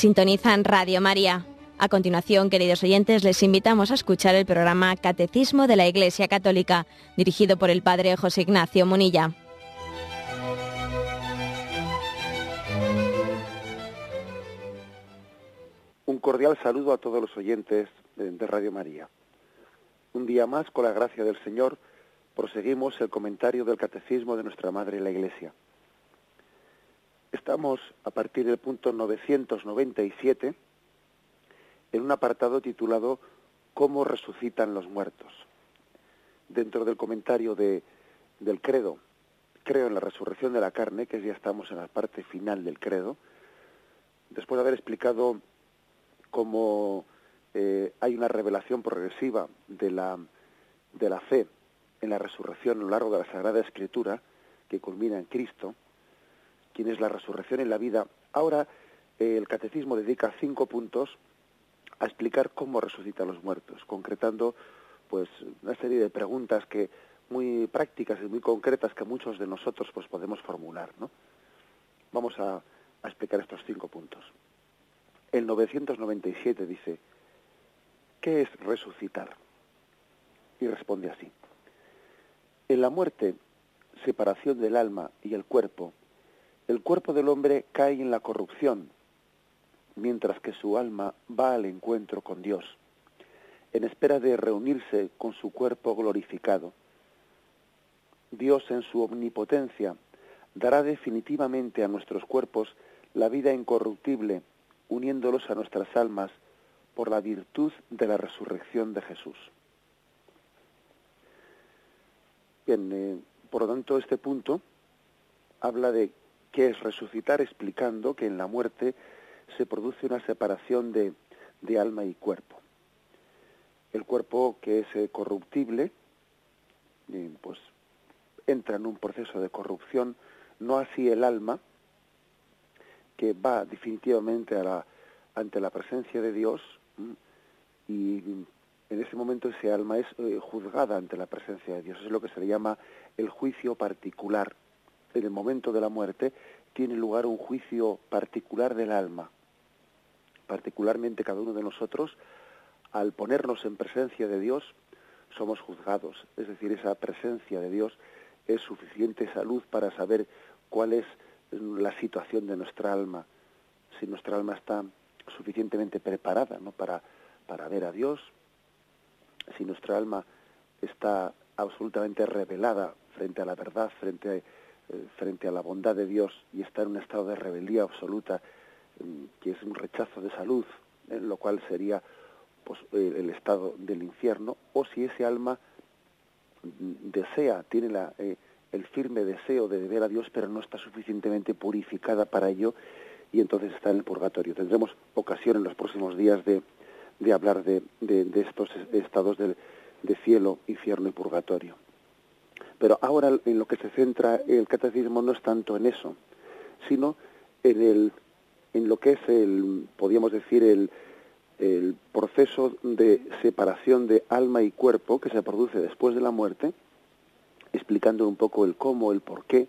Sintonizan Radio María. A continuación, queridos oyentes, les invitamos a escuchar el programa Catecismo de la Iglesia Católica, dirigido por el Padre José Ignacio Munilla. Un cordial saludo a todos los oyentes de Radio María. Un día más, con la gracia del Señor, proseguimos el comentario del Catecismo de nuestra Madre la Iglesia. Estamos a partir del punto 997 en un apartado titulado ¿Cómo resucitan los muertos? Dentro del comentario de, del credo, creo en la resurrección de la carne, que ya estamos en la parte final del credo, después de haber explicado cómo eh, hay una revelación progresiva de la, de la fe en la resurrección a lo largo de la Sagrada Escritura, que culmina en Cristo, quien es la resurrección en la vida, ahora eh, el catecismo dedica cinco puntos a explicar cómo resucitan los muertos, concretando pues una serie de preguntas que muy prácticas y muy concretas que muchos de nosotros pues podemos formular. Vamos a, a explicar estos cinco puntos. El 997 dice, ¿qué es resucitar? Y responde así. En la muerte, separación del alma y el cuerpo, el cuerpo del hombre cae en la corrupción, mientras que su alma va al encuentro con Dios, en espera de reunirse con su cuerpo glorificado. Dios en su omnipotencia dará definitivamente a nuestros cuerpos la vida incorruptible, uniéndolos a nuestras almas por la virtud de la resurrección de Jesús. Bien, eh, por lo tanto, este punto habla de qué es resucitar, explicando que en la muerte se produce una separación de, de alma y cuerpo. El cuerpo que es eh, corruptible, eh, pues entra en un proceso de corrupción, no así el alma, que va definitivamente a la, ante la presencia de Dios y en ese momento ese alma es eh, juzgada ante la presencia de Dios. Es lo que se le llama el juicio particular. En el momento de la muerte tiene lugar un juicio particular del alma. Particularmente cada uno de nosotros, al ponernos en presencia de Dios, somos juzgados. Es decir, esa presencia de Dios es suficiente salud para saber cuál es la situación de nuestra alma. Si nuestra alma está suficientemente preparada ¿no? para, para ver a Dios, si nuestra alma está absolutamente revelada frente a la verdad, frente, eh, frente a la bondad de Dios y está en un estado de rebeldía absoluta, mm, que es un rechazo de salud, en lo cual sería pues, el estado del infierno, o si ese alma mm, desea, tiene la, eh, el firme deseo de ver a Dios, pero no está suficientemente purificada para ello, y entonces está en el purgatorio. Tendremos ocasión en los próximos días de, de hablar de, de, estos estados de, de, cielo, infierno y purgatorio. Pero ahora en lo que se centra el catecismo no es tanto en eso, sino en, el, en lo que es el, podríamos decir, el, el proceso de separación de alma y cuerpo que se produce después de la muerte, explicando un poco el cómo, el por qué,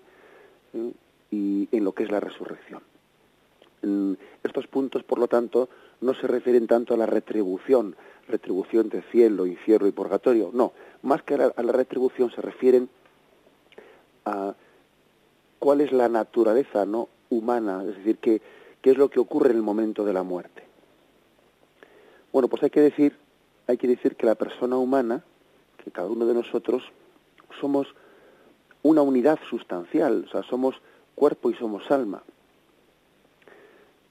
¿eh? y en lo que es la resurrección. Estos puntos, por lo tanto, no se refieren tanto a la retribución, retribución de cielo, infierno y purgatorio, no, más que a la, retribución se refieren a cuál es la naturaleza no humana, es decir, qué, qué es lo que ocurre en el momento de la muerte. Bueno, pues hay que decir, hay que decir que la persona humana, que cada uno de nosotros somos una unidad sustancial, o sea, somos cuerpo y somos alma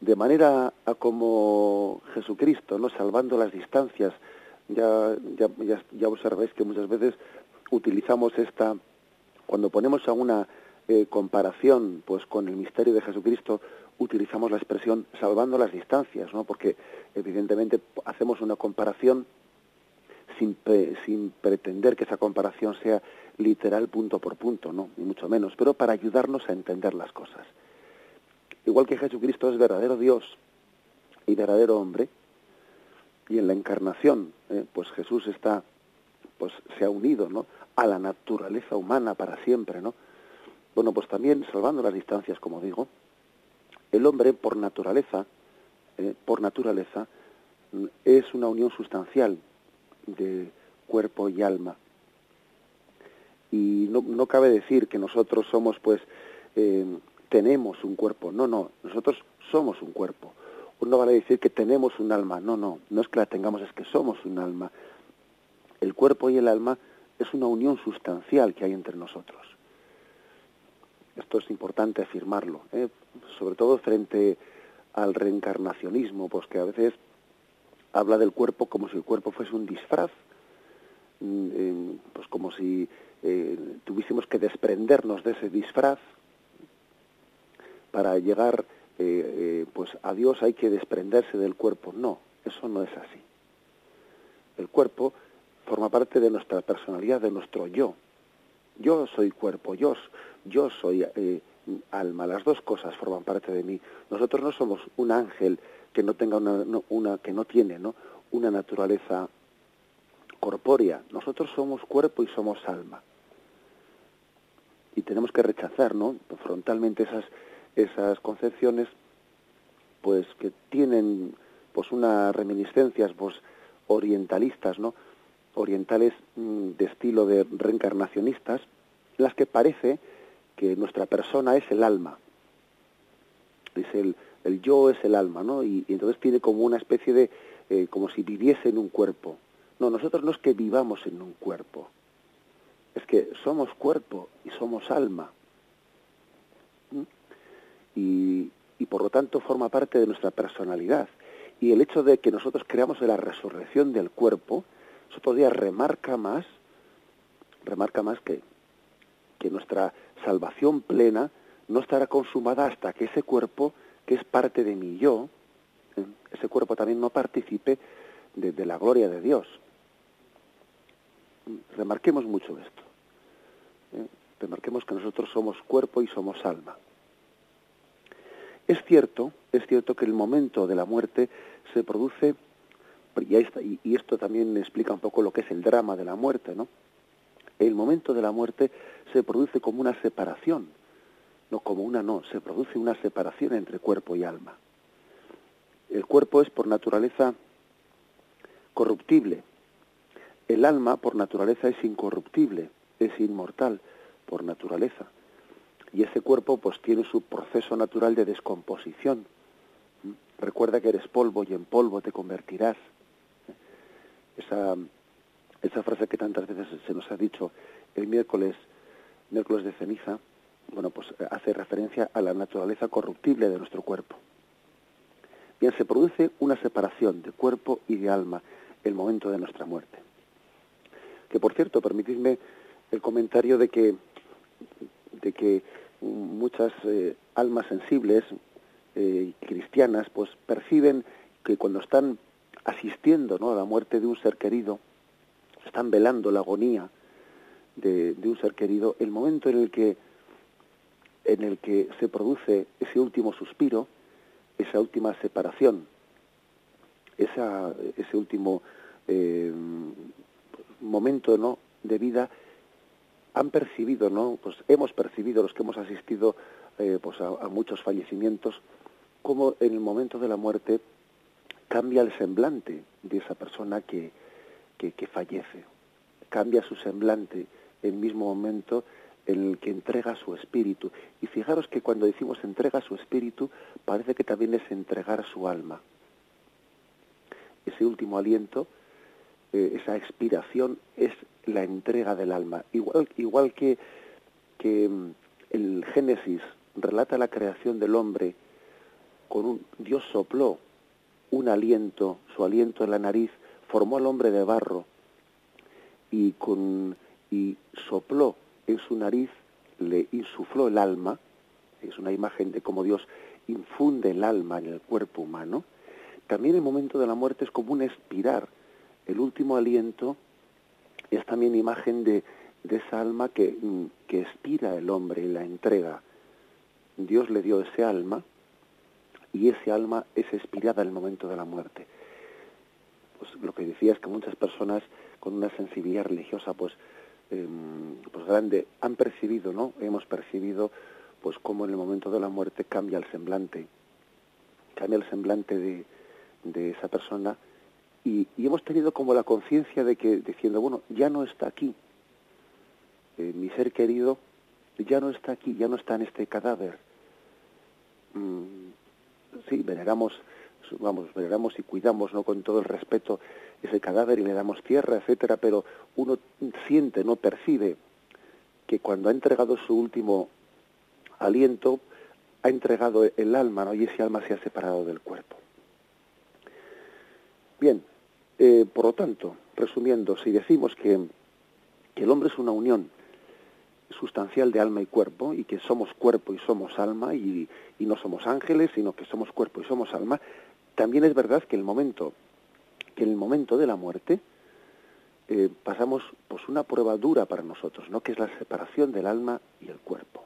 de manera a como Jesucristo, ¿no? salvando las distancias, ya, ya, ya, observáis que muchas veces utilizamos esta, cuando ponemos a una eh, comparación pues con el misterio de Jesucristo, utilizamos la expresión salvando las distancias, ¿no? porque evidentemente hacemos una comparación sin, sin pretender que esa comparación sea literal punto por punto, no, ni mucho menos, pero para ayudarnos a entender las cosas. Igual que Jesucristo es verdadero Dios y verdadero hombre, y en la encarnación, eh, pues Jesús está, pues se ha unido, ¿no? A la naturaleza humana para siempre, ¿no? Bueno, pues también salvando las distancias, como digo, el hombre por naturaleza eh, por naturaleza, mm, es una unión sustancial de cuerpo y alma. Y no, no cabe decir que nosotros somos, pues, eh, tenemos un cuerpo. No, no, nosotros somos un cuerpo. Uno vale decir que tenemos un alma. No, no, no es que la tengamos, es que somos un alma. El cuerpo y el alma es una unión sustancial que hay entre nosotros. Esto es importante afirmarlo, ¿eh? sobre todo frente al reencarnacionismo, pues que a veces habla del cuerpo como si el cuerpo fuese un disfraz, mm, pues como si eh, tuviésemos que desprendernos de ese disfraz para llegar eh, pues a Dios hay que desprenderse del cuerpo. No, eso no es así. El cuerpo forma parte de nuestra personalidad, de nuestro yo. Yo soy cuerpo, yo, yo soy eh, alma, las dos cosas forman parte de mí. Nosotros no somos un ángel que no tenga una, una que no tiene, ¿no? una naturaleza corpórea. Nosotros somos cuerpo y somos alma. Y tenemos que rechazar, ¿no? frontalmente esas esas concepciones pues que tienen pues unas reminiscencias pues orientalistas, ¿no? Orientales mm, de estilo de reencarnacionistas, las que parece que nuestra persona es el alma. Es el, el yo es el alma, ¿no? Y, entonces tiene como una especie de, eh, como si viviese en un cuerpo. No, nosotros no es que vivamos en un cuerpo, es que somos cuerpo y somos alma. ¿Mm? Y, y por lo tanto forma parte de nuestra personalidad. Y el hecho de que nosotros creamos en la resurrección del cuerpo, eso todavía remarca más, remarca más que, que nuestra salvación plena no estará consumada hasta que ese cuerpo, que es parte de mi yo, ¿eh? ese cuerpo también no participe de, la gloria de Dios. Remarquemos mucho esto. ¿eh? Remarquemos que nosotros somos cuerpo y somos alma. Es cierto, es cierto que el momento de la muerte se produce y, esto también explica un poco lo que es el drama de la muerte, ¿no? El momento de la muerte se produce como una separación, no como una no, se produce una separación entre cuerpo y alma. El cuerpo es por naturaleza corruptible, el alma por naturaleza es incorruptible, es inmortal por naturaleza. Y ese cuerpo pues tiene su proceso natural de descomposición. ¿Mm? Recuerda que eres polvo y en polvo te convertirás esa, esa frase que tantas veces se nos ha dicho el miércoles, miércoles de ceniza, bueno, pues hace referencia a la naturaleza corruptible de nuestro cuerpo. Bien, se produce una separación de cuerpo y de alma el momento de nuestra muerte. Que por cierto, permitidme el comentario de que, de que muchas eh, almas sensibles eh, cristianas pues perciben que cuando están asistiendo ¿no? a la muerte de un ser querido, están velando la agonía de, un ser querido, el momento en el que en el que se produce ese último suspiro, esa última separación, ese último eh, momento ¿no? de vida, han percibido, ¿no? Pues hemos percibido los que hemos asistido eh, pues a, muchos fallecimientos, como en el momento de la muerte cambia el semblante de esa persona que, que, fallece. Cambia su semblante en el mismo momento en el que entrega su espíritu. Y fijaros que cuando decimos entrega su espíritu, parece que también es entregar su alma. Ese último aliento, eh, esa expiración, es la entrega del alma. Igual, igual que, que mm, el Génesis relata la creación del hombre con un Dios sopló un aliento, su aliento en la nariz, formó al hombre de barro y, con, y sopló en su nariz, le insufló el alma, es una imagen de cómo Dios infunde el alma en el cuerpo humano, también el momento de la muerte es como un expirar, el último aliento es también imagen de, esa alma que, que expira el hombre y la entrega. Dios le dio ese alma y ese alma es expirada en el momento de la muerte. Pues lo que decía es que muchas personas con una sensibilidad religiosa pues, em, pues grande han percibido, ¿no? Hemos percibido pues cómo en el momento de la muerte cambia el semblante, cambia el semblante de, de esa persona y, hemos tenido como la conciencia de que diciendo, bueno, ya no está aquí, eh, mi ser querido ya no está aquí, ya no está en este cadáver. Mm, veneramos, vamos, veneramos y cuidamos, ¿no? Con todo el respeto ese cadáver y le damos tierra, etcétera, pero uno siente, no percibe que cuando ha entregado su último aliento, ha entregado el alma, ¿no? Y ese alma se ha separado del cuerpo. Bien, eh, por lo tanto, resumiendo, si decimos que, que el hombre es una unión sustancial de alma y cuerpo y que somos cuerpo y somos alma y, no somos ángeles sino que somos cuerpo y somos alma también es verdad que el momento que en el momento de la muerte eh, pasamos pues una prueba dura para nosotros no que es la separación del alma y el cuerpo.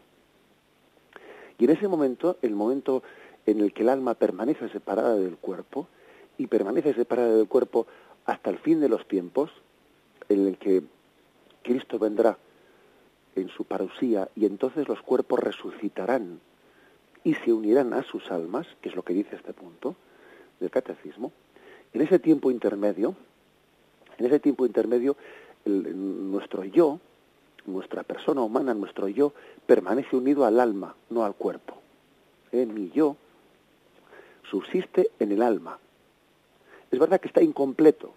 Y en ese momento el momento en el que el alma permanece separada del cuerpo y permanece separada del cuerpo hasta el fin de los tiempos, en el que Cristo vendrá en su parusía y entonces los cuerpos resucitarán y se unirán a sus almas, que es lo que dice este punto del catecismo. En ese tiempo intermedio, en ese tiempo intermedio, nuestro yo, nuestra persona humana, nuestro yo, permanece unido al alma, no al cuerpo. ¿Eh? Mi yo subsiste en el alma, es verdad que está incompleto,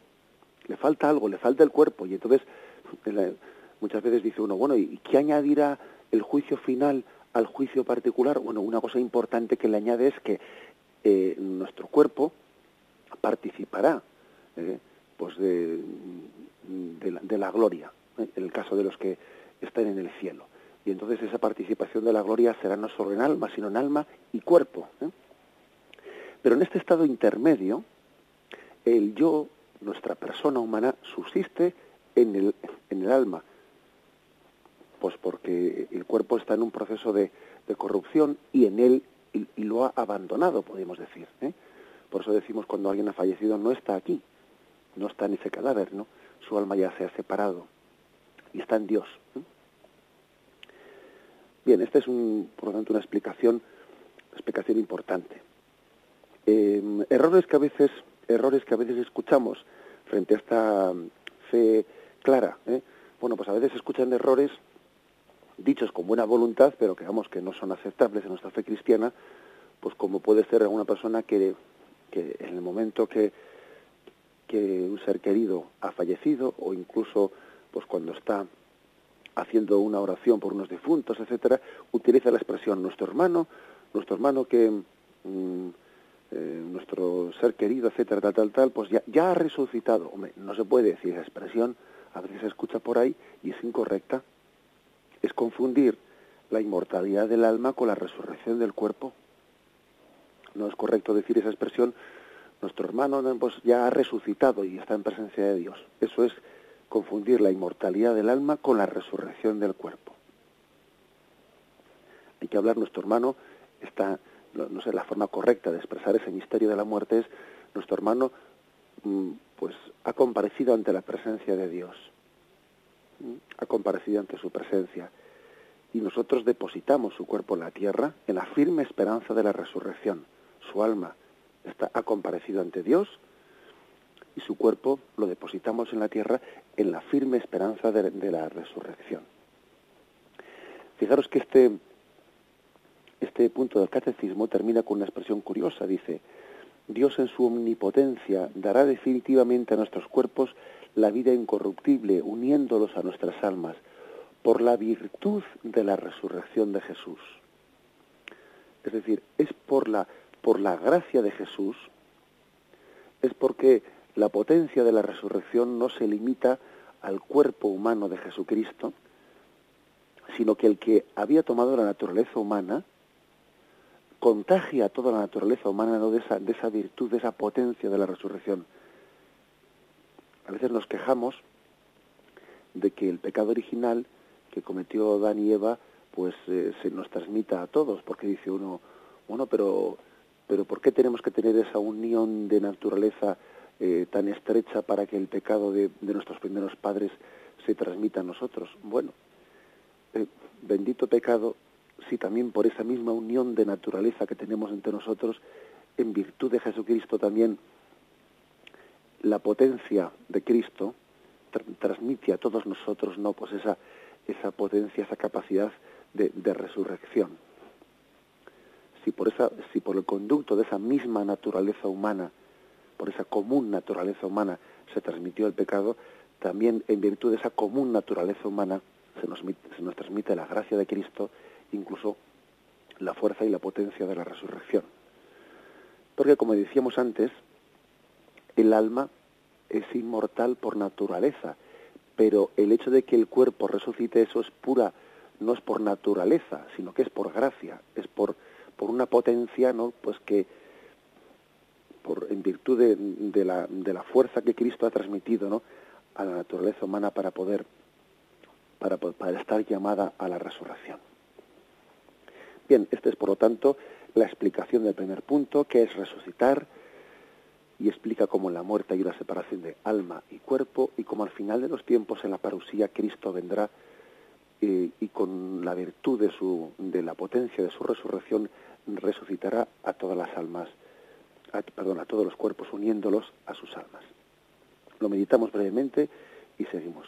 le falta algo, le falta el cuerpo, y entonces muchas veces dice uno, bueno, ¿y qué añadirá el juicio final al juicio particular? Bueno, una cosa importante que le añade es que eh, nuestro cuerpo participará eh, pues de, la, gloria, eh, en el caso de los que están en el cielo. Y entonces esa participación de la gloria será no solo en alma, sino en alma y cuerpo. Pero en este estado intermedio, el yo, nuestra persona humana, subsiste en el, en el alma, pues porque el cuerpo está en un proceso de, corrupción y en él y, lo ha abandonado, podemos decir. ¿eh? Por eso decimos cuando alguien ha fallecido no está aquí, no está en ese cadáver, ¿no? Su alma ya se ha separado y está en Dios. ¿eh? Bien, esta es un, por lo tanto una explicación, explicación importante. Eh, errores que a veces errores que a veces escuchamos frente a esta fe clara. ¿eh? Bueno, pues a veces escuchan errores dichos con buena voluntad, pero que vamos que no son aceptables en nuestra fe cristiana, pues como puede ser alguna persona que, que en el momento que, un ser querido ha fallecido o incluso pues cuando está haciendo una oración por unos difuntos, etcétera, utiliza la expresión nuestro hermano, nuestro hermano que mm, eh, nuestro ser querido, etcétera, tal, tal, tal, pues ya, ya ha resucitado. Hombre, no se puede decir esa expresión, a veces se escucha por ahí y es incorrecta. Es confundir la inmortalidad del alma con la resurrección del cuerpo. No es correcto decir esa expresión, nuestro hermano pues, ya ha resucitado y está en presencia de Dios. Eso es confundir la inmortalidad del alma con la resurrección del cuerpo. Hay que hablar, nuestro hermano está no, sé, la forma correcta de expresar ese misterio de la muerte es nuestro hermano mm, pues ha comparecido ante la presencia de Dios, ha comparecido ante su presencia y nosotros depositamos su cuerpo en la tierra en la firme esperanza de la resurrección. Su alma está, ha comparecido ante Dios y su cuerpo lo depositamos en la tierra en la firme esperanza de la resurrección. Fijaros que este, este punto del catecismo termina con una expresión curiosa. Dice, Dios en su omnipotencia dará definitivamente a nuestros cuerpos la vida incorruptible, uniéndolos a nuestras almas, por la virtud de la resurrección de Jesús. Es decir, es por la, por la gracia de Jesús, es porque la potencia de la resurrección no se limita al cuerpo humano de Jesucristo, sino que el que había tomado la naturaleza humana, contagia a toda la naturaleza humana de, esa, de esa virtud, de esa potencia de la resurrección. A veces nos quejamos de que el pecado original que cometió Adán y Eva pues eh, se nos transmita a todos, porque dice uno, bueno, pero, pero ¿por qué tenemos que tener esa unión de naturaleza eh, tan estrecha para que el pecado de, nuestros primeros padres se transmita a nosotros? Bueno, eh, bendito pecado si también por esa misma unión de naturaleza que tenemos entre nosotros, en virtud de Jesucristo también la potencia de Cristo transmite a todos nosotros no pues esa esa potencia esa capacidad de, de, resurrección. Si por esa si por el conducto de esa misma naturaleza humana por esa común naturaleza humana se transmitió el pecado también en virtud de esa común naturaleza humana se nos, se nos transmite la gracia de Cristo incluso la fuerza y la potencia de la resurrección porque como decíamos antes el alma es inmortal por naturaleza, pero el hecho de que el cuerpo resucite eso es pura, no es por naturaleza, sino que es por gracia, es por, por una potencia, ¿no? Pues que por, en virtud de, la, de la fuerza que Cristo ha transmitido, ¿no? a la naturaleza humana para poder para, para estar llamada a la resurrección. Bien, esta es por lo tanto la explicación del primer punto, que es resucitar, y explica cómo en la muerte hay una separación de alma y cuerpo y cómo al final de los tiempos en la parusía Cristo vendrá eh, y con la virtud de, su, de la potencia de su resurrección resucitará a todas las almas, perdón, a todos los cuerpos uniéndolos a sus almas. Lo meditamos brevemente y seguimos.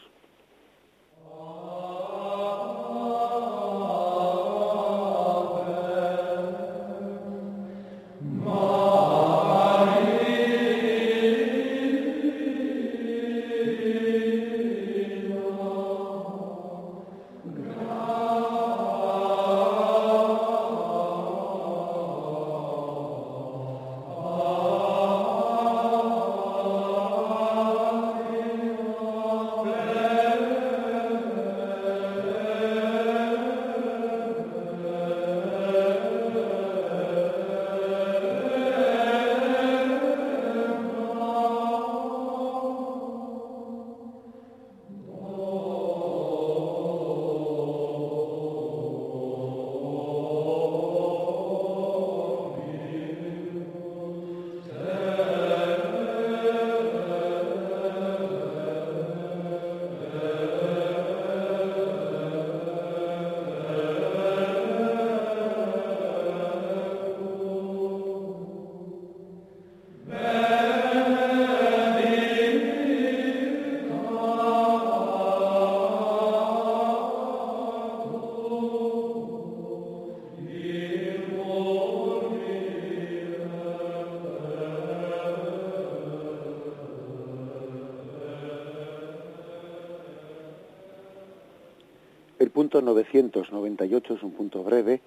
Punto 998 es un punto breve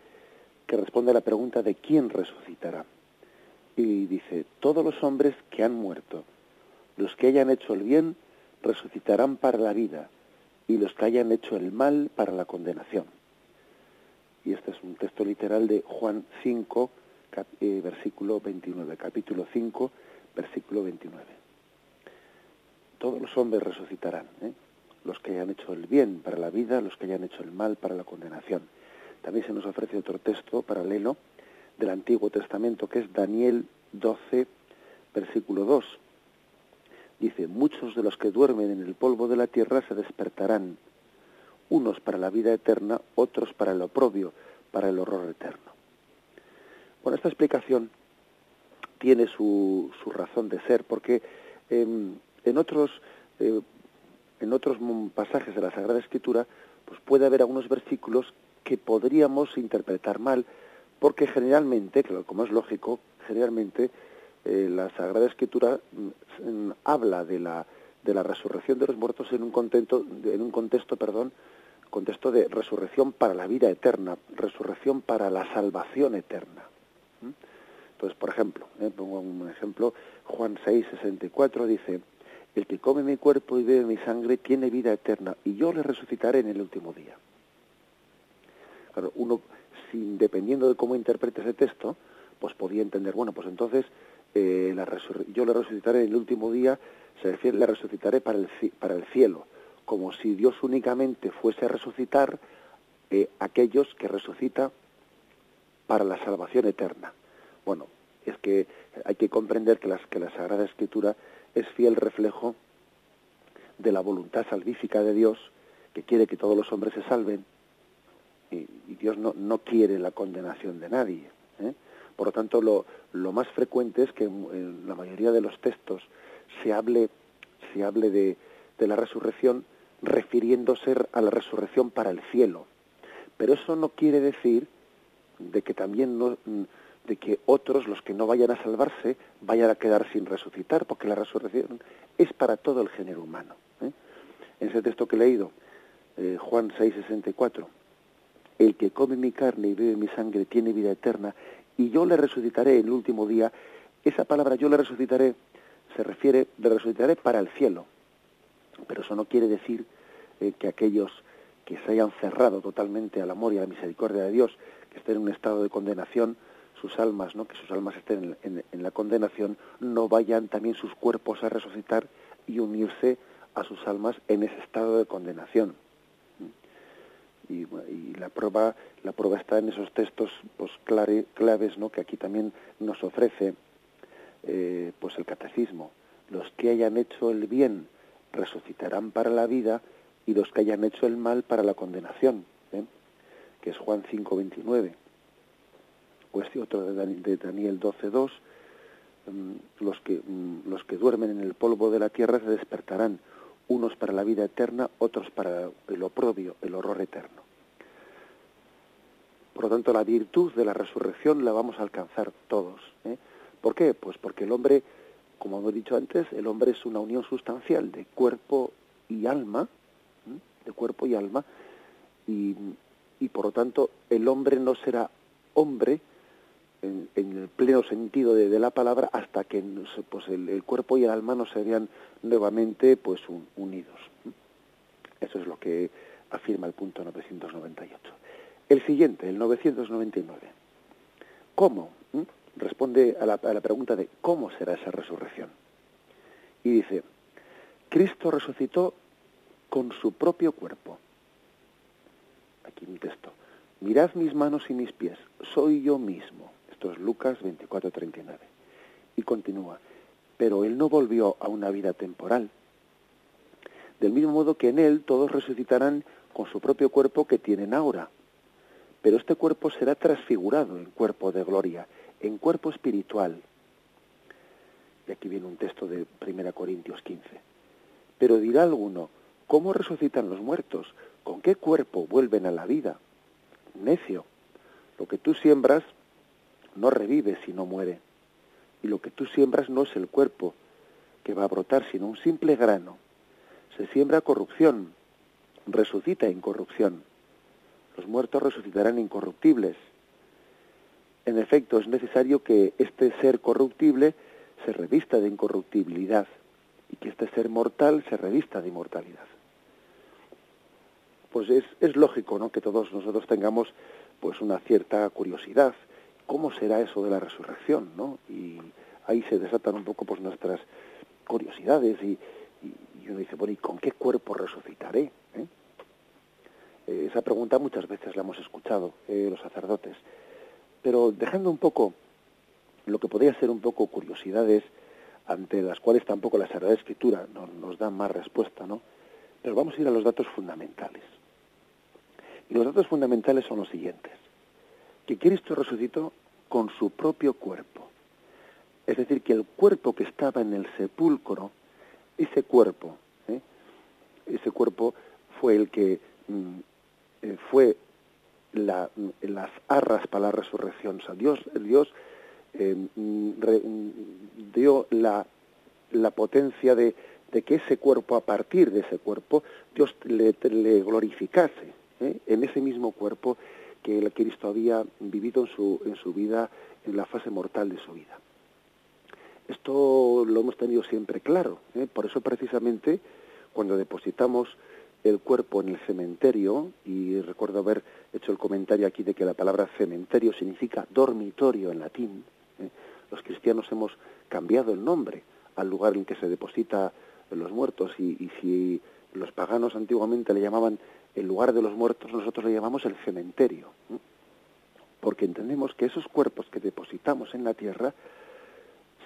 que responde a la pregunta de quién resucitará. Y dice, todos los hombres que han muerto, los que hayan hecho el bien, resucitarán para la vida, y los que hayan hecho el mal para la condenación. Y este es un texto literal de Juan 5, eh, versículo 29, capítulo 5, versículo 29. Todos los hombres resucitarán. ¿eh? Los que hayan hecho el bien para la vida, los que hayan hecho el mal para la condenación. También se nos ofrece otro texto paralelo del Antiguo Testamento que es Daniel 12, versículo 2. Dice, muchos de los que duermen en el polvo de la tierra se despertarán, unos para la vida eterna, otros para el oprobio, para el horror eterno. Bueno, esta explicación tiene su, su razón de ser, porque em, en otros eh, en otros pasajes de la Sagrada Escritura, pues puede haber algunos versículos que podríamos interpretar mal, porque generalmente, como es lógico, generalmente eh, la Sagrada Escritura mm, habla de la, de la resurrección de los muertos en un contexto, en un contexto, perdón, contexto de resurrección para la vida eterna, resurrección para la salvación eterna. Entonces, por ejemplo, eh, pongo un ejemplo, Juan 6, 64 dice, el que come mi cuerpo y bebe mi sangre tiene vida eterna y yo le resucitaré en el último día. Claro, uno, sin, dependiendo de cómo interprete ese texto, pues podía entender, bueno, pues entonces eh, yo le resucitaré en el último día, se refiere, le resucitaré para el, para el cielo, como si Dios únicamente fuese a resucitar eh, aquellos que resucita para la salvación eterna. Bueno, es que hay que comprender que, las, que la Sagrada Escritura es fiel reflejo de la voluntad salvífica de Dios, que quiere que todos los hombres se salven, y, Dios no, no, quiere la condenación de nadie. ¿eh? Por lo tanto, lo, lo más frecuente es que en la mayoría de los textos se hable, se hable de, de la resurrección refiriéndose a la resurrección para el cielo. Pero eso no quiere decir de que también no, de que otros, los que no vayan a salvarse, vayan a quedar sin resucitar, porque la resurrección es para todo el género humano. ¿eh? En ese texto que he leído, eh, Juan 6:64, el que come mi carne y bebe mi sangre tiene vida eterna, y yo le resucitaré el último día. Esa palabra yo le resucitaré se refiere, le resucitaré para el cielo. Pero eso no quiere decir eh, que aquellos que se hayan cerrado totalmente al amor y a la misericordia de Dios, que estén en un estado de condenación, sus almas, ¿no? que sus almas estén en, la condenación, no vayan también sus cuerpos a resucitar y unirse a sus almas en ese estado de condenación. Y, la prueba la prueba está en esos textos pues claves ¿no? que aquí también nos ofrece eh, pues el catecismo los que hayan hecho el bien resucitarán para la vida y los que hayan hecho el mal para la condenación ¿eh? que es Juan 5:29 o este otro de Daniel 12.2, mm, los que, mm, los que duermen en el polvo de la tierra se despertarán, unos para la vida eterna, otros para el oprobio, el horror eterno. Por lo tanto, la virtud de la resurrección la vamos a alcanzar todos. ¿eh? ¿Por qué? Pues porque el hombre, como hemos dicho antes, el hombre es una unión sustancial de cuerpo y alma, de cuerpo y alma, y, y por lo tanto el hombre no será hombre en, el pleno sentido de, la palabra hasta que pues el, cuerpo y el alma no se vean nuevamente pues unidos. Eso es lo que afirma el punto 998. El siguiente, el 999. ¿Cómo? ¿Mm? Responde a la, a la pregunta de cómo será esa resurrección. Y dice, Cristo resucitó con su propio cuerpo. Aquí un texto. Mirad mis manos y mis pies, soy yo mismo. Lucas 24:39. Y continúa, pero él no volvió a una vida temporal. Del mismo modo que en él todos resucitarán con su propio cuerpo que tienen ahora. Pero este cuerpo será transfigurado en cuerpo de gloria, en cuerpo espiritual. Y aquí viene un texto de 1 Corintios 15. Pero dirá alguno, ¿cómo resucitan los muertos? ¿Con qué cuerpo vuelven a la vida? Necio, lo que tú siembras, no revive si no muere. Y lo que tú siembras no es el cuerpo que va a brotar, sino un simple grano. Se siembra corrupción, resucita incorrupción. Los muertos resucitarán incorruptibles. En efecto, es necesario que este ser corruptible se revista de incorruptibilidad y que este ser mortal se revista de inmortalidad. Pues es, es lógico ¿no? que todos nosotros tengamos pues una cierta curiosidad cómo será eso de la resurrección, ¿no? Y ahí se desatan un poco pues nuestras curiosidades y, uno dice, bueno, ¿y con qué cuerpo resucitaré? ¿Eh? Eh, esa pregunta muchas veces la hemos escuchado eh, los sacerdotes, pero dejando un poco lo que podría ser un poco curiosidades ante las cuales tampoco la Sagrada Escritura nos da más respuesta, ¿no? Pero vamos a ir a los datos fundamentales. Y los datos fundamentales son los siguientes. Que Cristo resucitó con su propio cuerpo. Es decir, que el cuerpo que estaba en el sepulcro, ese cuerpo, ¿eh? ese cuerpo fue el que mm, eh, fue las arras para la resurrección. O sea, Dios, Dios eh, mm, mm, dio la, la potencia de, de, que ese cuerpo, a partir de ese cuerpo, Dios le, le glorificase en ese mismo cuerpo que el Cristo había vivido en su, en su vida, en la fase mortal de su vida. Esto lo hemos tenido siempre claro, ¿eh? por eso precisamente cuando depositamos el cuerpo en el cementerio, y recuerdo haber hecho el comentario aquí de que la palabra cementerio significa dormitorio en latín, ¿eh? los cristianos hemos cambiado el nombre al lugar en que se deposita los muertos y, y si los paganos antiguamente le llamaban el lugar de los muertos nosotros le llamamos el cementerio, porque entendemos que esos cuerpos que depositamos en la tierra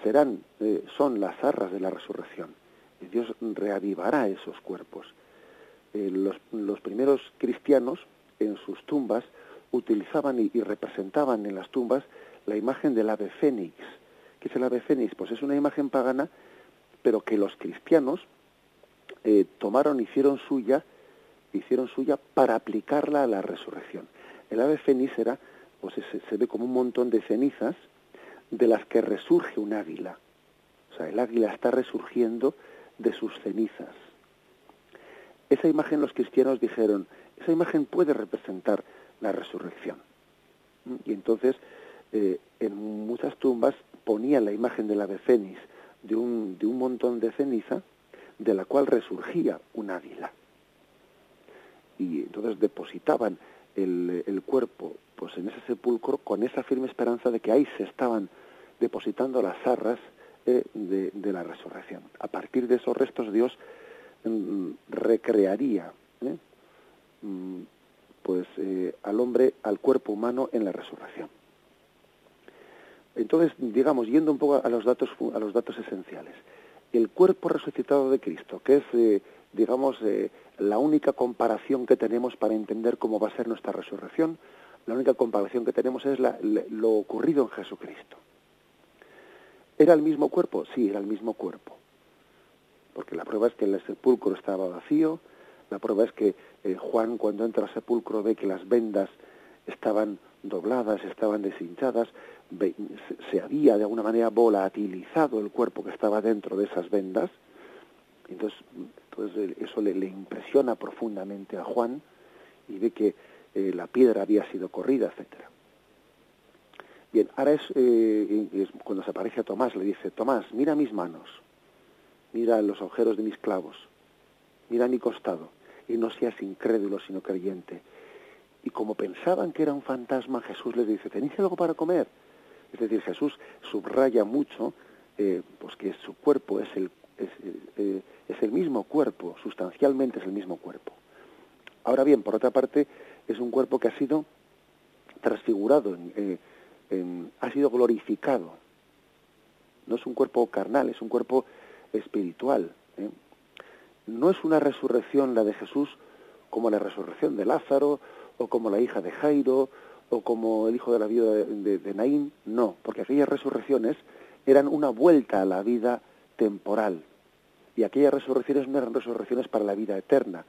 serán, eh, son las arras de la resurrección. Y Dios reavivará esos cuerpos. Eh, los, los, primeros cristianos en sus tumbas utilizaban y, representaban en las tumbas la imagen del ave fénix. ¿Qué es el ave fénix? Pues es una imagen pagana, pero que los cristianos eh, tomaron, hicieron suya, hicieron suya para aplicarla a la resurrección. El ave fénix era, pues se, ve como un montón de cenizas de las que resurge un águila. O sea, el águila está resurgiendo de sus cenizas. Esa imagen los cristianos dijeron, esa imagen puede representar la resurrección. Y entonces eh, en muchas tumbas ponían la imagen del ave fénix de un, de un montón de ceniza de la cual resurgía un águila. Y entonces depositaban el, el, cuerpo pues en ese sepulcro con esa firme esperanza de que ahí se estaban depositando las arras eh, de, la resurrección. A partir de esos restos Dios mm, recrearía ¿eh? mm, pues eh, al hombre, al cuerpo humano en la resurrección. Entonces, digamos, yendo un poco a los datos, a los datos esenciales, el cuerpo resucitado de Cristo, que es, eh, digamos, eh, la única comparación que tenemos para entender cómo va a ser nuestra resurrección, la única comparación que tenemos es lo ocurrido en Jesucristo. ¿Era el mismo cuerpo? Sí, era el mismo cuerpo. Porque la prueba es que el sepulcro estaba vacío, la prueba es que eh, Juan cuando entra al sepulcro ve que las vendas estaban dobladas, estaban deshinchadas, se había de alguna manera volatilizado el cuerpo que estaba dentro de esas vendas. Entonces, eso le, impresiona profundamente a Juan y ve que eh, la piedra había sido corrida, etcétera. Bien, ahora es, eh, cuando se aparece a Tomás, le dice, Tomás, mira mis manos, mira los agujeros de mis clavos, mira mi costado, y no seas incrédulo sino creyente. Y como pensaban que era un fantasma, Jesús les dice, ¿tenéis algo para comer? Es decir, Jesús subraya mucho eh, pues que su cuerpo es el, eh, es, el mismo cuerpo, sustancialmente es el mismo cuerpo. Ahora bien, por otra parte, es un cuerpo que ha sido transfigurado, eh, ha sido glorificado. No es un cuerpo carnal, es un cuerpo espiritual. No es una resurrección la de Jesús como la resurrección de Lázaro o como la hija de Jairo, o como el hijo de la viuda de, de, Naín, no, porque aquellas resurrecciones eran una vuelta a la vida temporal. Y aquellas resurrecciones no eran resurrecciones para la vida eterna,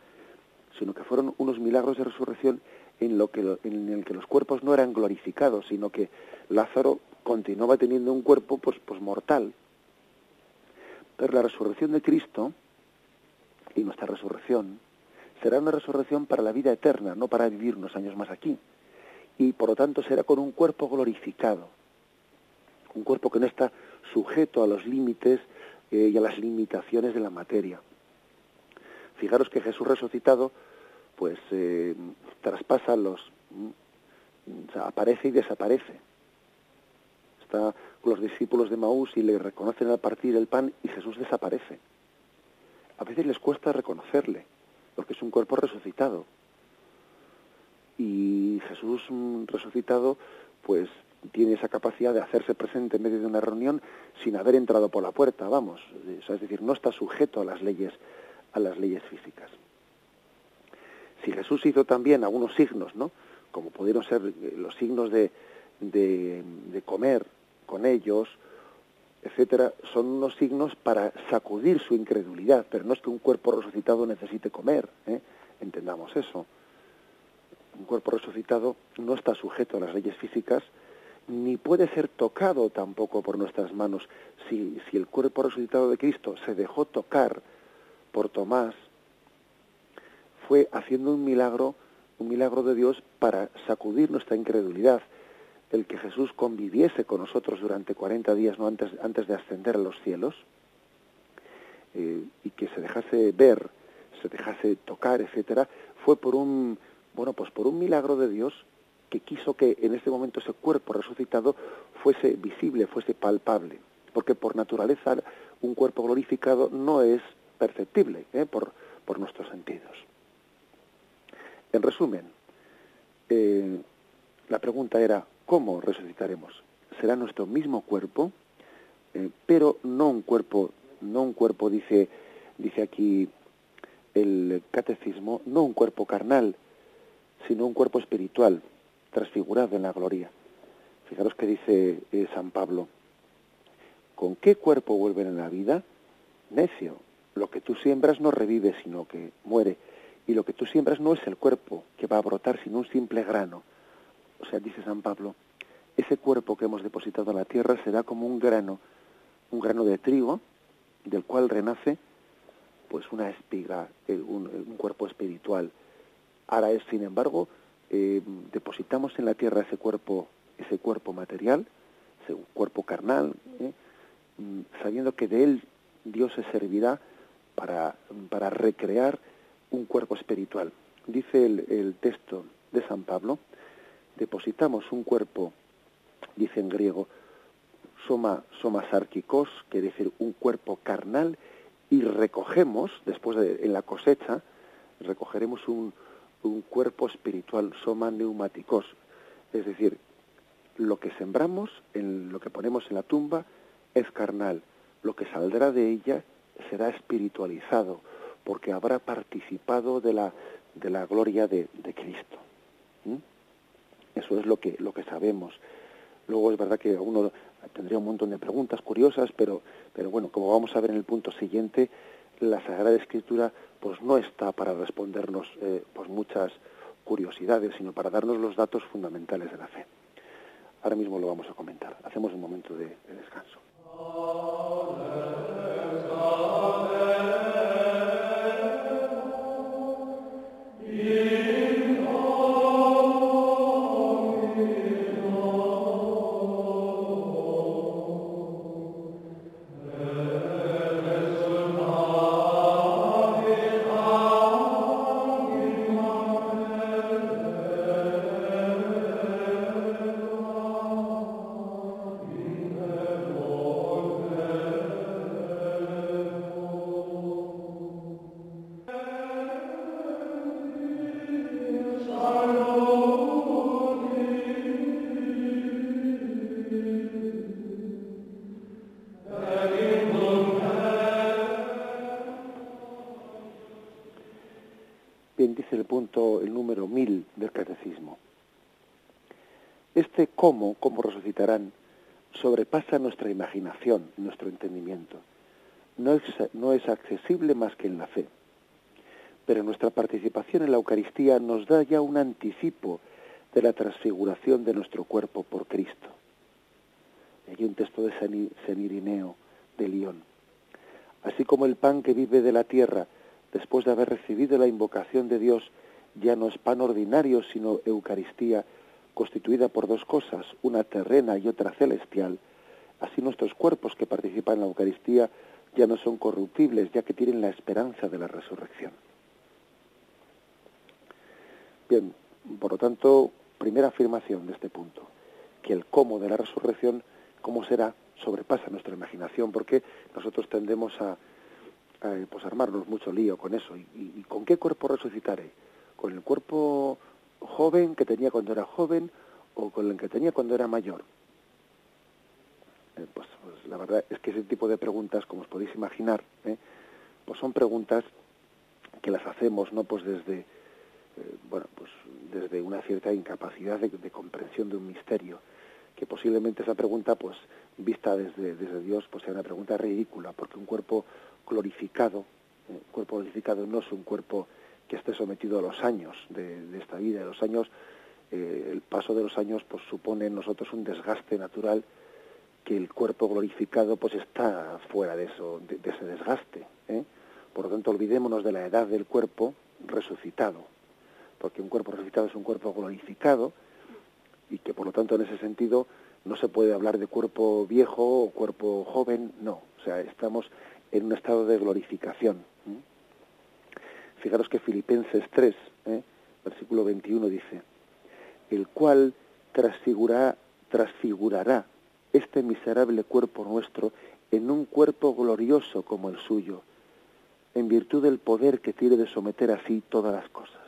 sino que fueron unos milagros de resurrección en, lo que, en el que los cuerpos no eran glorificados, sino que Lázaro continuaba teniendo un cuerpo pues, pues mortal. Pero la resurrección de Cristo y nuestra resurrección será una resurrección para la vida eterna, no para vivir unos años más aquí. Y por lo tanto será con un cuerpo glorificado, un cuerpo que no está sujeto a los límites eh, y a las limitaciones de la materia. Fijaros que Jesús resucitado, pues eh, traspasa los, mm, aparece y desaparece. Está con los discípulos de Maús y le reconocen al partir el pan y Jesús desaparece. A veces les cuesta reconocerle porque es un cuerpo resucitado. Y Jesús mm, resucitado, pues tiene esa capacidad de hacerse presente en medio de una reunión sin haber entrado por la puerta, vamos, es decir, no está sujeto a las leyes a las leyes físicas. Si Jesús hizo también algunos signos, ¿no? Como pudieron ser eh, los signos de, de, comer con ellos, etcétera, son unos signos para sacudir su incredulidad, pero no es que un cuerpo resucitado necesite comer, ¿eh? entendamos eso. Un cuerpo resucitado no está sujeto a las leyes físicas, ni puede ser tocado tampoco por nuestras manos. Si, si el cuerpo resucitado de Cristo se dejó tocar por Tomás, fue haciendo un milagro, un milagro de Dios para sacudir nuestra incredulidad el que Jesús conviviese con nosotros durante 40 días no antes, antes de ascender a los cielos eh, y que se dejase ver, se dejase tocar, etcétera, fue por un bueno pues por un milagro de Dios que quiso que en este momento ese cuerpo resucitado fuese visible, fuese palpable, porque por naturaleza un cuerpo glorificado no es perceptible ¿eh? por, por nuestros sentidos. En resumen, eh, la pregunta era, ¿Cómo resucitaremos? Será nuestro mismo cuerpo, eh, pero no un cuerpo, no un cuerpo, dice, dice aquí el catecismo, no un cuerpo carnal, sino un cuerpo espiritual, transfigurado en la gloria. Fijaros que dice eh, San Pablo, ¿con qué cuerpo vuelven a la vida? Necio, lo que tú siembras no revive, sino que muere. Y lo que tú siembras no es el cuerpo que va a brotar, sino un simple grano. O sea, dice San Pablo, ese cuerpo que hemos depositado en la tierra será como un grano, un grano de trigo, del cual renace pues una espiga, eh, un, cuerpo espiritual. Ahora es, sin embargo, eh, depositamos en la tierra ese cuerpo, ese cuerpo material, ese cuerpo carnal, eh, mm, sabiendo que de él Dios se servirá para, para recrear un cuerpo espiritual. Dice el, texto de San Pablo, depositamos un cuerpo, dice en griego, soma, soma sarkikos, quiere decir un cuerpo carnal, y recogemos, después de, en la cosecha, recogeremos un, un cuerpo espiritual, soma neumáticos, es decir, lo que sembramos, en lo que ponemos en la tumba, es carnal, lo que saldrá de ella será espiritualizado, porque habrá participado de la, de la gloria de, de Cristo. Eso es lo que, lo que sabemos. Luego es verdad que uno tendría un montón de preguntas curiosas, pero, pero bueno, como vamos a ver en el punto siguiente, la Sagrada Escritura pues no está para respondernos eh, pues muchas curiosidades, sino para darnos los datos fundamentales de la fe. Ahora mismo lo vamos a comentar. Hacemos un momento de descanso. No es, no es accesible más que en la fe. Pero nuestra participación en la Eucaristía nos da ya un anticipo de la transfiguración de nuestro cuerpo por Cristo. Hay un texto de San Irineo de León. Así como el pan que vive de la tierra, después de haber recibido la invocación de Dios, ya no es pan ordinario, sino Eucaristía, constituida por dos cosas, una terrena y otra celestial, así nuestros cuerpos que participan en la Eucaristía ya no son corruptibles, ya que tienen la esperanza de la resurrección. Bien, por lo tanto, primera afirmación de este punto, que el cómo de la resurrección, cómo será, sobrepasa nuestra imaginación, porque nosotros tendemos a, pues, armarnos mucho lío con eso. ¿Y con qué cuerpo resucitaré? ¿Con el cuerpo joven que tenía cuando era joven o con el que tenía cuando era mayor? Eh, pues, pues, la verdad es que ese tipo de preguntas, como os podéis imaginar, ¿eh? pues son preguntas que las hacemos no pues desde eh, bueno pues desde una cierta incapacidad de, comprensión de un misterio que posiblemente esa pregunta pues vista desde, desde Dios pues sea una pregunta ridícula porque un cuerpo glorificado un cuerpo glorificado no es un cuerpo que esté sometido a los años de, esta vida, los años, el paso de los años pues supone en nosotros un desgaste natural que el cuerpo glorificado pues está fuera de eso, de, ese desgaste. ¿eh? Por lo tanto, olvidémonos de la edad del cuerpo resucitado, porque un cuerpo resucitado es un cuerpo glorificado y que por lo tanto en ese sentido no se puede hablar de cuerpo viejo o cuerpo joven, no, o sea, estamos en un estado de glorificación. Fijaros que Filipenses 3, ¿eh? versículo 21 dice, el cual transfigurará, transfigurará este miserable cuerpo nuestro en un cuerpo glorioso como el suyo, en virtud del poder que tiene de someter así todas las cosas.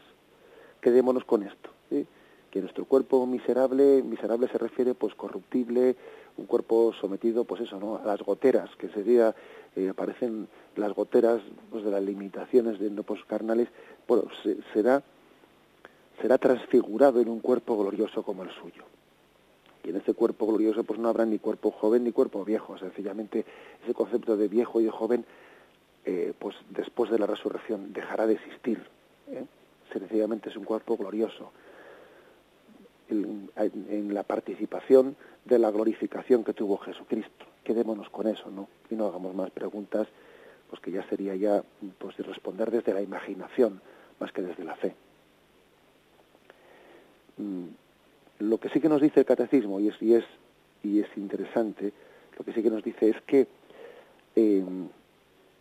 Quedémonos con esto, que nuestro cuerpo miserable, miserable se refiere pues corruptible, un cuerpo sometido pues eso, ¿no? a las goteras, que sería eh, aparecen las goteras pues, de las limitaciones de pues, carnales, bueno, será, será transfigurado en un cuerpo glorioso como el suyo. Y en ese cuerpo glorioso pues no habrá ni cuerpo joven ni cuerpo viejo. Sencillamente ese concepto de viejo y de joven, eh, pues después de la resurrección dejará de existir. ¿eh? Sencillamente es un cuerpo glorioso. En, la participación de la glorificación que tuvo Jesucristo. Quedémonos con eso, ¿no? Y no hagamos más preguntas, pues que ya sería ya pues de responder desde la imaginación más que desde la fe. Mm, lo que sí que nos dice el catecismo, y es, y es, y es interesante, lo que sí que nos dice es que eh,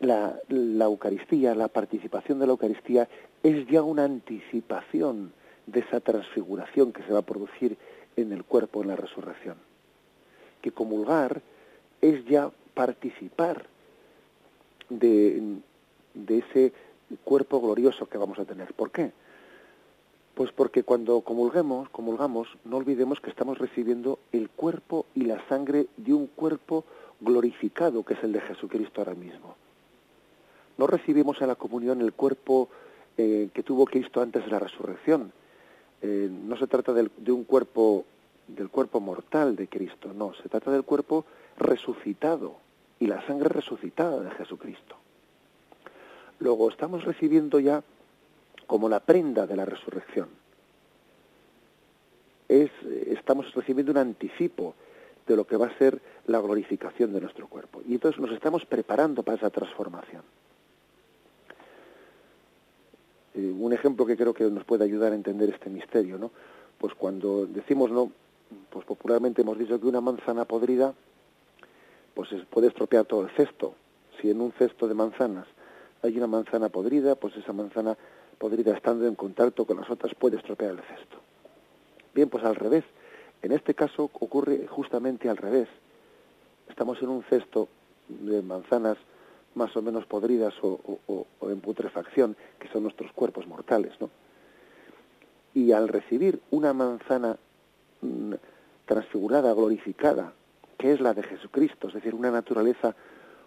la, la Eucaristía, la participación de la Eucaristía es ya una anticipación de esa transfiguración que se va a producir en el cuerpo en la resurrección. Que comulgar es ya participar de, de ese cuerpo glorioso que vamos a tener. ¿Por qué? Pues porque cuando comulguemos, comulgamos, no olvidemos que estamos recibiendo el cuerpo y la sangre de un cuerpo glorificado, que es el de Jesucristo ahora mismo. No recibimos en la comunión el cuerpo eh, que tuvo Cristo antes de la resurrección. Eh, no se trata del, de un cuerpo, del cuerpo mortal de Cristo, no, se trata del cuerpo resucitado y la sangre resucitada de Jesucristo. Luego estamos recibiendo ya como la prenda de la resurrección. Es, estamos recibiendo un anticipo de lo que va a ser la glorificación de nuestro cuerpo. Y entonces nos estamos preparando para esa transformación. Eh, un ejemplo que creo que nos puede ayudar a entender este misterio, ¿no? Pues cuando decimos, ¿no? Pues popularmente hemos dicho que una manzana podrida, pues puede estropear todo el cesto. Si en un cesto de manzanas hay una manzana podrida, pues esa manzana podrida estando en contacto con las otras puede estropear el cesto. Bien, pues al revés. En este caso ocurre justamente al revés. Estamos en un cesto de manzanas más o menos podridas o, en putrefacción, que son nuestros cuerpos mortales, ¿no? Y al recibir una manzana mm, transfigurada, glorificada, que es la de Jesucristo, es decir, una naturaleza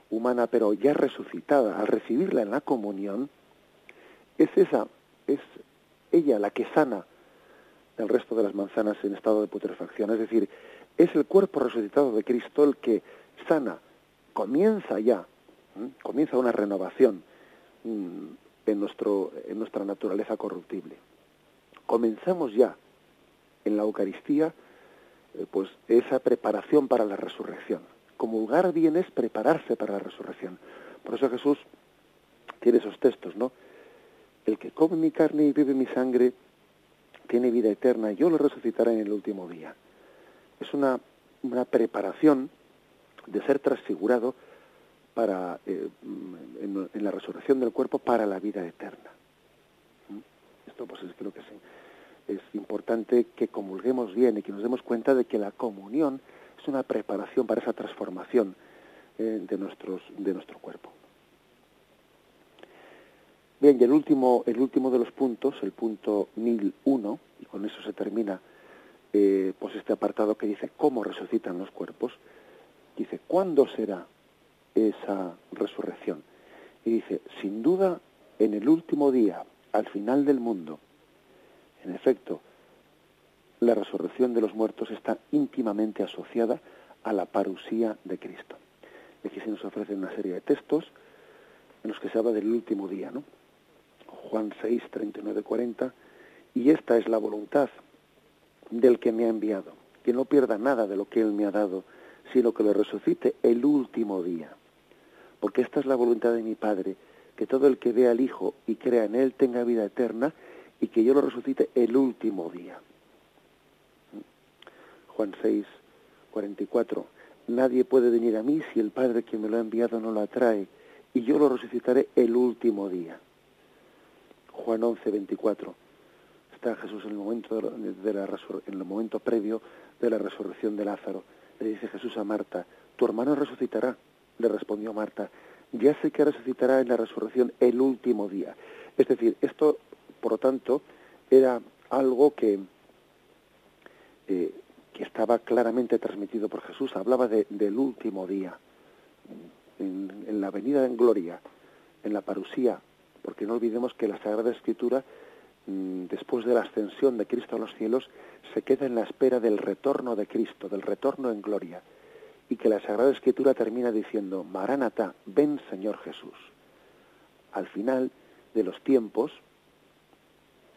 humana pero ya resucitada, al recibirla en la comunión, es esa, es ella la que sana el resto de las manzanas en estado de putrefacción. Es decir, es el cuerpo resucitado de Cristo el que sana, comienza ya, comienza una renovación en, nuestro, en nuestra naturaleza corruptible. Comenzamos ya en la Eucaristía eh, pues esa preparación para la resurrección. Comulgar bien es prepararse para la resurrección. Por eso Jesús tiene esos textos, ¿no? El que come mi carne y bebe mi sangre tiene vida eterna, yo lo resucitaré en el último día. Es una, una preparación de ser transfigurado para, eh, en, la resurrección del cuerpo para la vida eterna. ¿Mm? Esto pues es, creo que es, es importante que comulguemos bien y que nos demos cuenta de que la comunión es una preparación para esa transformación eh, de, nuestros, de nuestro cuerpo. Bien, y el último, el último de los puntos, el punto 1001, y con eso se termina eh, pues este apartado que dice cómo resucitan los cuerpos, dice, ¿cuándo será esa resurrección? Y dice, sin duda, en el último día, al final del mundo. En efecto, la resurrección de los muertos está íntimamente asociada a la parusía de Cristo. Aquí se nos ofrecen una serie de textos en los que se habla del último día, ¿no? Juan 6, 39, 40, y esta es la voluntad del que me ha enviado, que no pierda nada de lo que Él me ha dado, sino que lo resucite el último día. Porque esta es la voluntad de mi Padre, que todo el que vea al Hijo y crea en Él tenga vida eterna y que yo lo resucite el último día. Juan 6, 44. Nadie puede venir a mí si el Padre que me lo ha enviado no lo atrae, y yo lo resucitaré el último día. Juan 11, 24. Está Jesús en el momento, de la, en el momento previo de la resurrección de Lázaro. Le dice Jesús a Marta, tu hermano resucitará. Le respondió Marta, ya sé que resucitará en la resurrección el último día. Es decir, esto, por lo tanto, era algo que, eh, que estaba claramente transmitido por Jesús. Hablaba del último día. En, en, la venida en gloria, en la parusía, porque no olvidemos que la Sagrada Escritura mm, después de la ascensión de Cristo a los cielos, se queda en la espera del retorno de Cristo, del retorno en gloria, y que la Sagrada Escritura termina diciendo, Maránata, ven Señor Jesús. Al final de los tiempos,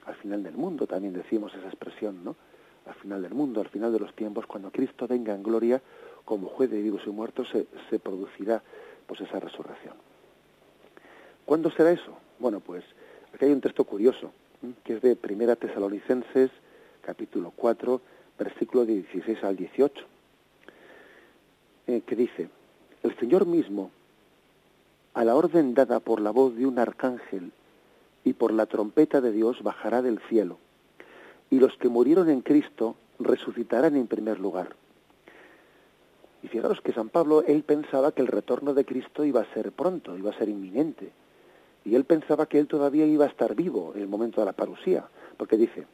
al final del mundo también decimos esa expresión, ¿no? Al final del mundo, al final de los tiempos, cuando Cristo venga en gloria, como juez de vivos y muertos, se, se producirá pues esa resurrección. ¿Cuándo será eso? Bueno, pues aquí hay un texto curioso, que es de Primera Tesalonicenses, capítulo 4, versículo 16 al 18, eh, que dice, el Señor mismo, a la orden dada por la voz de un arcángel y por la trompeta de Dios, bajará del cielo, y los que murieron en Cristo resucitarán en primer lugar. Y fijaros que San Pablo, él pensaba que el retorno de Cristo iba a ser pronto, iba a ser inminente. Y él pensaba que él todavía iba a estar vivo en el momento de la parusía, porque dice,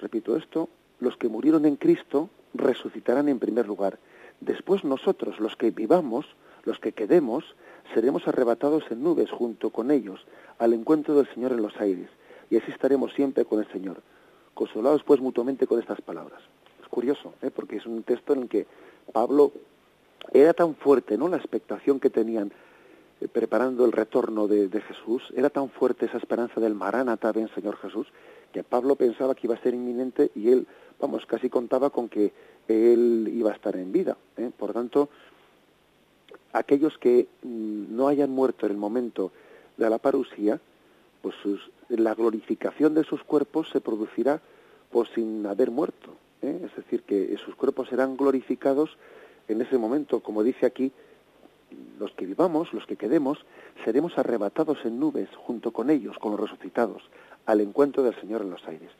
repito esto, los que murieron en Cristo resucitarán en primer lugar. Después nosotros, los que vivamos, los que quedemos, seremos arrebatados en nubes junto con ellos al encuentro del Señor en los aires, y así estaremos siempre con el Señor. Consolados pues mutuamente con estas palabras. Es curioso, ¿eh? porque es un texto en el que Pablo era tan fuerte, ¿no? La expectación que tenían preparando el retorno de, Jesús, era tan fuerte esa esperanza del Maránata, ven Señor Jesús, que Pablo pensaba que iba a ser inminente y él, vamos, casi contaba con que él iba a estar en vida. ¿eh? Por tanto, aquellos que mm, no hayan muerto en el momento de la parusía, pues la glorificación de sus cuerpos se producirá pues sin haber muerto. ¿eh? Es decir, que sus cuerpos serán glorificados en ese momento, como dice aquí, los que vivamos, los que quedemos, seremos arrebatados en nubes junto con ellos, con los resucitados, al encuentro del Señor en los aires.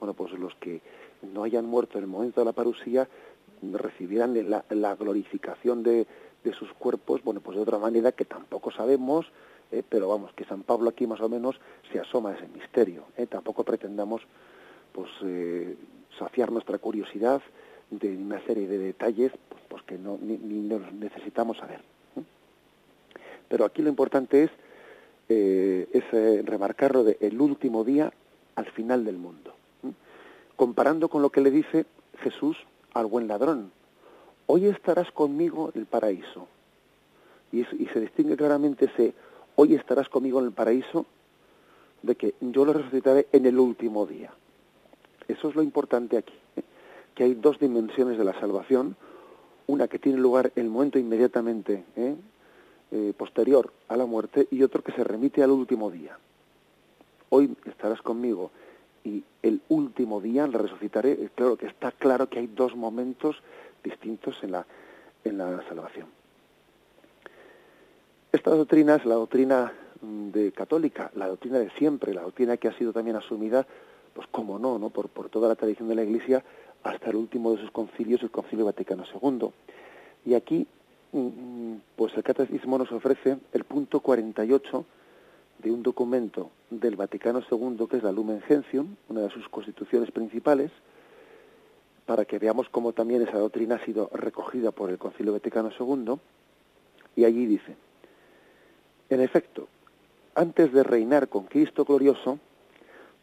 Bueno, pues los que no hayan muerto en el momento de la parusía recibirán la, glorificación de, sus cuerpos, bueno, pues de otra manera que tampoco sabemos, eh, pero vamos, que San Pablo aquí más o menos se asoma a ese misterio. Eh, tampoco pretendamos pues eh, saciar nuestra curiosidad de una serie de detalles pues, pues que no ni, necesitamos saber. Pero aquí lo importante es, es remarcarlo de el último día al final del mundo. Comparando con lo que le dice Jesús al buen ladrón, hoy estarás conmigo en el paraíso. Y, se distingue claramente ese hoy estarás conmigo en el paraíso de que yo lo resucitaré en el último día. Eso es lo importante aquí, ¿eh? que hay dos dimensiones de la salvación, una que tiene lugar el momento inmediatamente ¿eh? Eh, posterior a la muerte y otro que se remite al último día. Hoy estarás conmigo y el último día resucitaré. Claro que está claro que hay dos momentos distintos en la, en la salvación. Esta doctrina es la doctrina mm, de católica, la doctrina de siempre, la doctrina que ha sido también asumida, pues como no, ¿no? Por, por toda la tradición de la Iglesia hasta el último de sus concilios, el Concilio Vaticano II. Y aquí, pues el Catecismo nos ofrece el punto 48 de un documento del Vaticano II que es la Lumen Gentium, una de sus constituciones principales, para que veamos cómo también esa doctrina ha sido recogida por el Concilio Vaticano II, y allí dice, en efecto, antes de reinar con Cristo glorioso,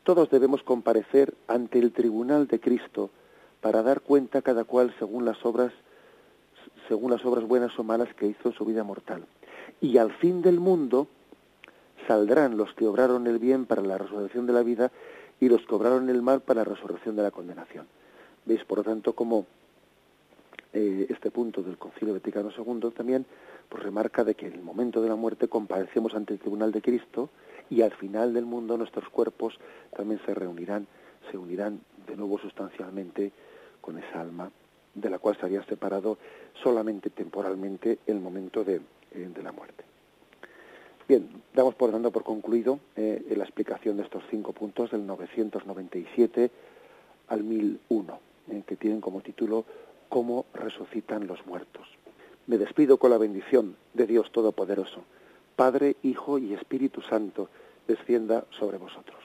todos debemos comparecer ante el tribunal de Cristo para dar cuenta cada cual según las obras según las obras buenas o malas que hizo en su vida mortal. Y al fin del mundo saldrán los que obraron el bien para la resurrección de la vida y los que obraron el mal para la resurrección de la condenación. Veis, por lo tanto, como eh, este punto del Concilio Vaticano II también pues remarca de que en el momento de la muerte comparecemos ante el tribunal de Cristo y al final del mundo nuestros cuerpos también se reunirán, se unirán de nuevo sustancialmente con esa alma de la cual se había separado solamente temporalmente el momento de, eh, la muerte. Bien, damos por dando por concluido eh, la explicación de estos cinco puntos del 997 al 1001, eh, que tienen como título Cómo resucitan los muertos me despido con la bendición de Dios Todopoderoso, Padre, Hijo y Espíritu Santo, descienda sobre vosotros.